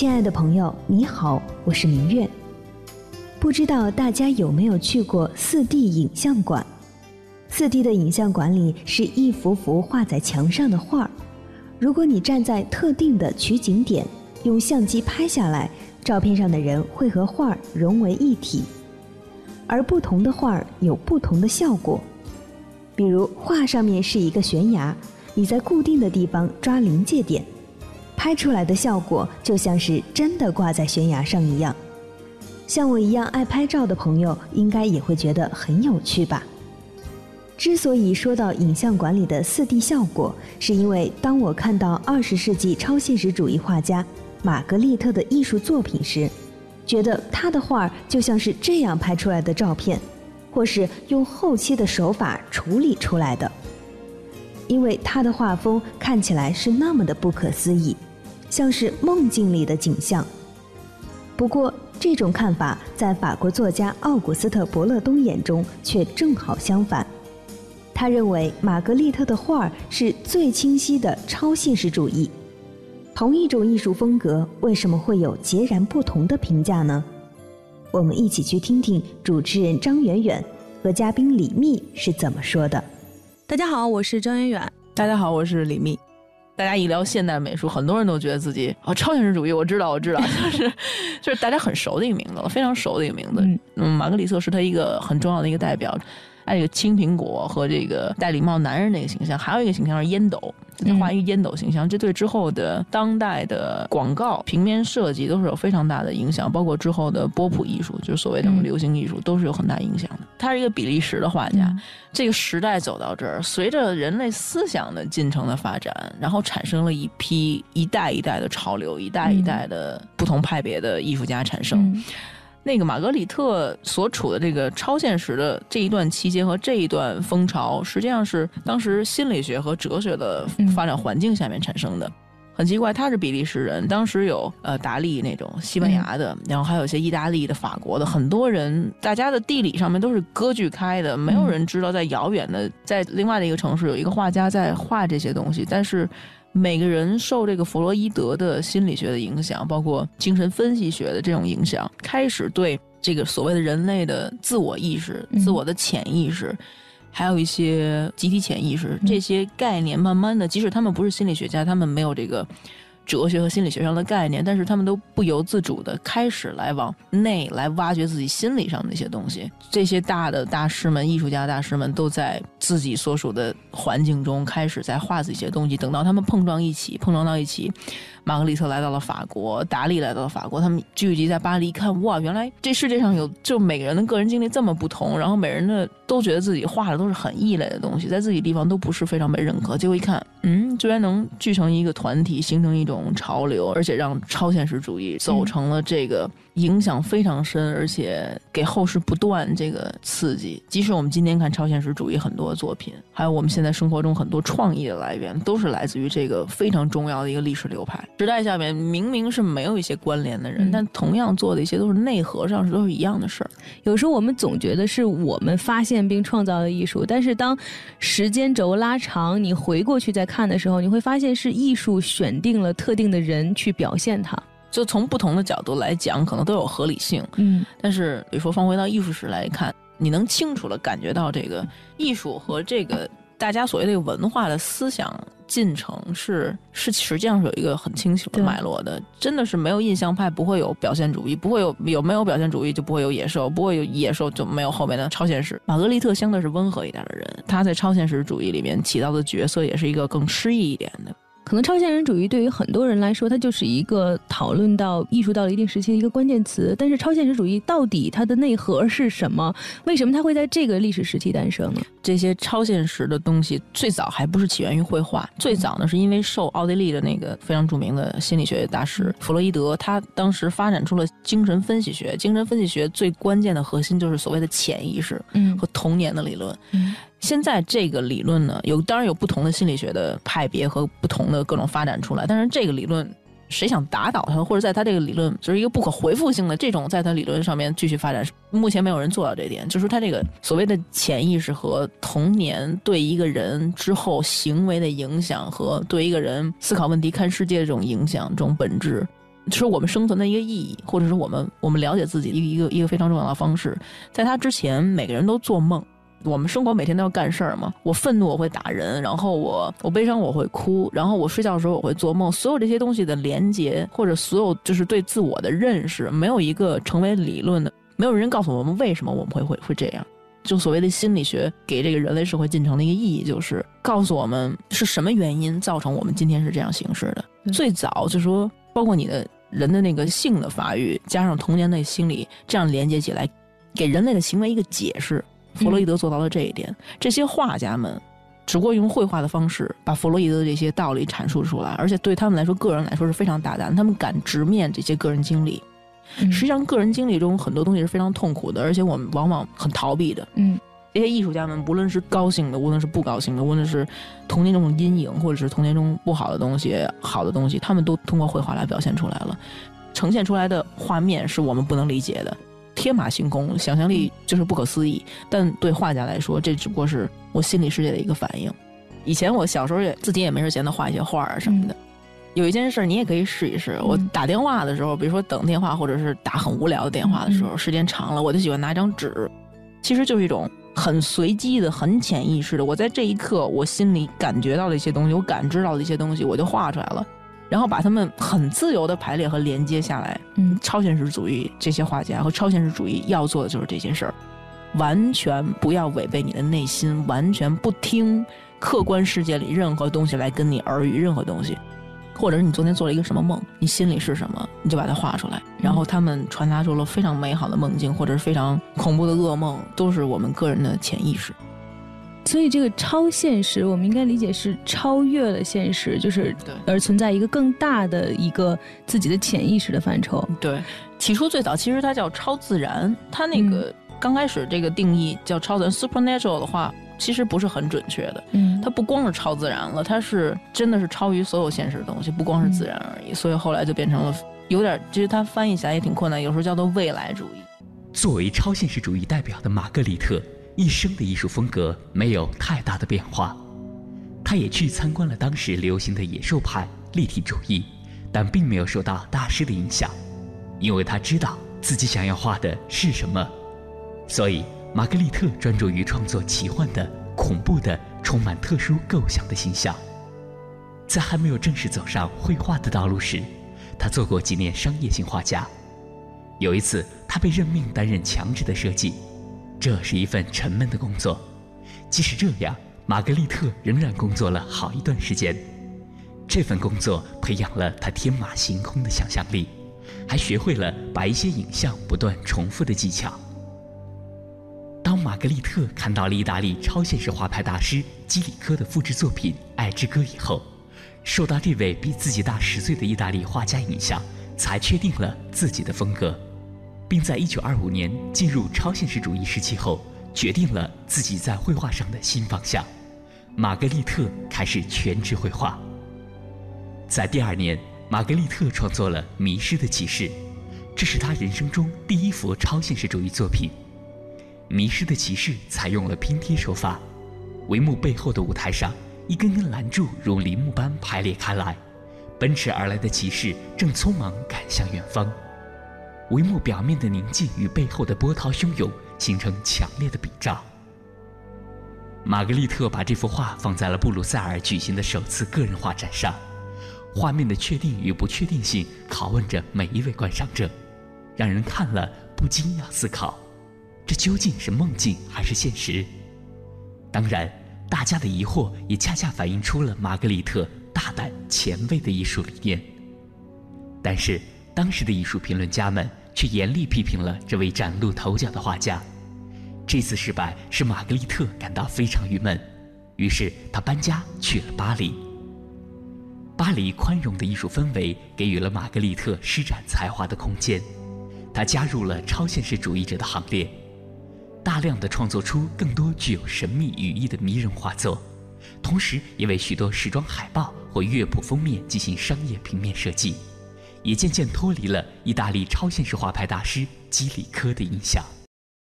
亲爱的朋友，你好，我是明月。不知道大家有没有去过四 D 影像馆？四 D 的影像馆里是一幅幅画在墙上的画儿。如果你站在特定的取景点，用相机拍下来，照片上的人会和画儿融为一体。而不同的画儿有不同的效果。比如画上面是一个悬崖，你在固定的地方抓临界点，拍出来的效果就像是真的挂在悬崖上一样。像我一样爱拍照的朋友，应该也会觉得很有趣吧。之所以说到影像馆里的四 D 效果，是因为当我看到二十世纪超现实主义画家玛格丽特的艺术作品时，觉得他的画就像是这样拍出来的照片，或是用后期的手法处理出来的。因为他的画风看起来是那么的不可思议，像是梦境里的景象。不过，这种看法在法国作家奥古斯特·伯勒东眼中却正好相反。他认为玛格丽特的画儿是最清晰的超现实主义。同一种艺术风格，为什么会有截然不同的评价呢？我们一起去听听主持人张远远和嘉宾李密是怎么说的。大家好，我是张远远。大家好，我是李密。大家一聊现代美术，很多人都觉得自己哦，超现实主义，我知道，我知道，就是就是大家很熟的一个名字了，非常熟的一个名字。嗯，马格里特是他一个很重要的一个代表。他这个青苹果和这个戴礼帽男人那个形象，还有一个形象是烟斗，他画一个烟斗形象，这对之后的当代的广告平面设计都是有非常大的影响，包括之后的波普艺术，就是所谓的流行艺术，都是有很大影响的。他是一个比利时的画家，这个时代走到这儿，随着人类思想的进程的发展，然后产生了一批一代一代的潮流，一代一代的不同派别的艺术家产生。那个玛格丽特所处的这个超现实的这一段期间和这一段风潮，实际上是当时心理学和哲学的发展环境下面产生的。很奇怪，他是比利时人，当时有呃达利那种西班牙的，然后还有一些意大利的、法国的，很多人，大家的地理上面都是割据开的，没有人知道在遥远的在另外的一个城市有一个画家在画这些东西，但是。每个人受这个弗洛伊德的心理学的影响，包括精神分析学的这种影响，开始对这个所谓的人类的自我意识、自我的潜意识，还有一些集体潜意识这些概念，慢慢的，即使他们不是心理学家，他们没有这个。哲学和心理学上的概念，但是他们都不由自主的开始来往内来挖掘自己心理上的一些东西。这些大的大师们、艺术家大师们都在自己所属的环境中开始在画自己些东西。等到他们碰撞一起，碰撞到一起。玛格丽特来到了法国，达利来到了法国，他们聚集在巴黎，一看哇，原来这世界上有就每个人的个人经历这么不同，然后每人的都觉得自己画的都是很异类的东西，在自己地方都不是非常被认可。结果一看，嗯，居然能聚成一个团体，形成一种潮流，而且让超现实主义走成了这个。影响非常深，而且给后世不断这个刺激。即使我们今天看超现实主义很多作品，还有我们现在生活中很多创意的来源，都是来自于这个非常重要的一个历史流派。时代下面明明是没有一些关联的人，但同样做的一些都是内核上是都是一样的事儿。有时候我们总觉得是我们发现并创造的艺术，但是当时间轴拉长，你回过去再看的时候，你会发现是艺术选定了特定的人去表现它。就从不同的角度来讲，可能都有合理性。嗯，但是比如说放回到艺术史来看，你能清楚的感觉到这个艺术和这个大家所谓的文化的思想进程是是实际上是有一个很清晰的脉络的。真的是没有印象派，不会有表现主义，不会有有没有表现主义就不会有野兽，不会有野兽就没有后面的超现实。玛格丽特相对是温和一点的人，他在超现实主义里面起到的角色也是一个更诗意一点的。可能超现实主义对于很多人来说，它就是一个讨论到艺术到了一定时期的一个关键词。但是超现实主义到底它的内核是什么？为什么它会在这个历史时期诞生呢？这些超现实的东西最早还不是起源于绘画，最早呢是因为受奥地利的那个非常著名的心理学大师弗洛伊德，他当时发展出了精神分析学。精神分析学最关键的核心就是所谓的潜意识和童年的理论。现在这个理论呢，有当然有不同的心理学的派别和不同的各种发展出来，但是这个理论，谁想打倒它，或者在它这个理论就是一个不可回复性的这种，在它理论上面继续发展，目前没有人做到这点。就是它这个所谓的潜意识和童年对一个人之后行为的影响，和对一个人思考问题、看世界这种影响、这种本质。是我们生存的一个意义，或者是我们我们了解自己一个一个一个非常重要的方式。在他之前，每个人都做梦。我们生活每天都要干事儿嘛。我愤怒我会打人，然后我我悲伤我会哭，然后我睡觉的时候我会做梦。所有这些东西的连接，或者所有就是对自我的认识，没有一个成为理论的，没有人告诉我们为什么我们会会会这样。就所谓的心理学给这个人类社会进程的一个意义，就是告诉我们是什么原因造成我们今天是这样形式的。最早就说，包括你的。人的那个性的发育，加上童年的心理，这样连接起来，给人类的行为一个解释。弗洛伊德做到了这一点。这些画家们，只不过用绘画的方式把弗洛伊德的这些道理阐述出来，而且对他们来说，个人来说是非常大胆。他们敢直面这些个人经历。实际上，个人经历中很多东西是非常痛苦的，而且我们往往很逃避的。嗯。这些艺术家们，无论是高兴的，无论是不高兴的，无论是童年中的阴影，或者是童年中不好的东西、好的东西，他们都通过绘画来表现出来了。呈现出来的画面是我们不能理解的，天马行空，想象力就是不可思议。但对画家来说，这只不过是我心理世界的一个反应。以前我小时候也自己也没事闲的画一些画啊什么的。有一件事你也可以试一试。我打电话的时候，比如说等电话，或者是打很无聊的电话的时候，时间长了，我就喜欢拿一张纸，其实就是一种。很随机的、很潜意识的，我在这一刻，我心里感觉到的一些东西，我感知到的一些东西，我就画出来了，然后把他们很自由的排列和连接下来。嗯，超现实主义这些画家和超现实主义要做的就是这些事儿，完全不要违背你的内心，完全不听客观世界里任何东西来跟你耳语任何东西。或者是你昨天做了一个什么梦，你心里是什么，你就把它画出来。然后他们传达出了非常美好的梦境，或者是非常恐怖的噩梦，都是我们个人的潜意识。所以这个超现实，我们应该理解是超越了现实，就是而存在一个更大的一个自己的潜意识的范畴。对，起初最早其实它叫超自然，它那个刚开始这个定义叫超自然 （supernatural） 的话。其实不是很准确的，嗯，它不光是超自然了，它是真的是超于所有现实的东西，不光是自然而已。所以后来就变成了有点，其实它翻译起来也挺困难，有时候叫做未来主义。作为超现实主义代表的玛格丽特，一生的艺术风格没有太大的变化。他也去参观了当时流行的野兽派立体主义，但并没有受到大师的影响，因为他知道自己想要画的是什么，所以。玛格丽特专注于创作奇幻的、恐怖的、充满特殊构想的形象。在还没有正式走上绘画的道路时，他做过几年商业性画家。有一次，他被任命担任墙纸的设计，这是一份沉闷的工作。即使这样，玛格丽特仍然工作了好一段时间。这份工作培养了她天马行空的想象力，还学会了把一些影像不断重复的技巧。当玛格丽特看到了意大利超现实画派大师基里科的复制作品《爱之歌》以后，受到这位比自己大十岁的意大利画家影响，才确定了自己的风格，并在1925年进入超现实主义时期后，决定了自己在绘画上的新方向。玛格丽特开始全职绘画。在第二年，玛格丽特创作了《迷失的骑士》，这是他人生中第一幅超现实主义作品。迷失的骑士采用了拼贴手法，帷幕背后的舞台上，一根根栏柱如林木般排列开来，奔驰而来的骑士正匆忙赶向远方。帷幕表面的宁静与背后的波涛汹涌形成强烈的比照。玛格丽特把这幅画放在了布鲁塞尔举行的首次个人画展上，画面的确定与不确定性拷问着每一位观赏者，让人看了不禁要思考。这究竟是梦境还是现实？当然，大家的疑惑也恰恰反映出了玛格丽特大胆前卫的艺术理念。但是，当时的艺术评论家们却严厉批评了这位崭露头角的画家。这次失败使玛格丽特感到非常郁闷，于是他搬家去了巴黎。巴黎宽容的艺术氛围给予了玛格丽特施展才华的空间，他加入了超现实主义者的行列。大量的创作出更多具有神秘语义的迷人画作，同时也为许多时装海报或乐谱封面进行商业平面设计，也渐渐脱离了意大利超现实画派大师基里科的影响。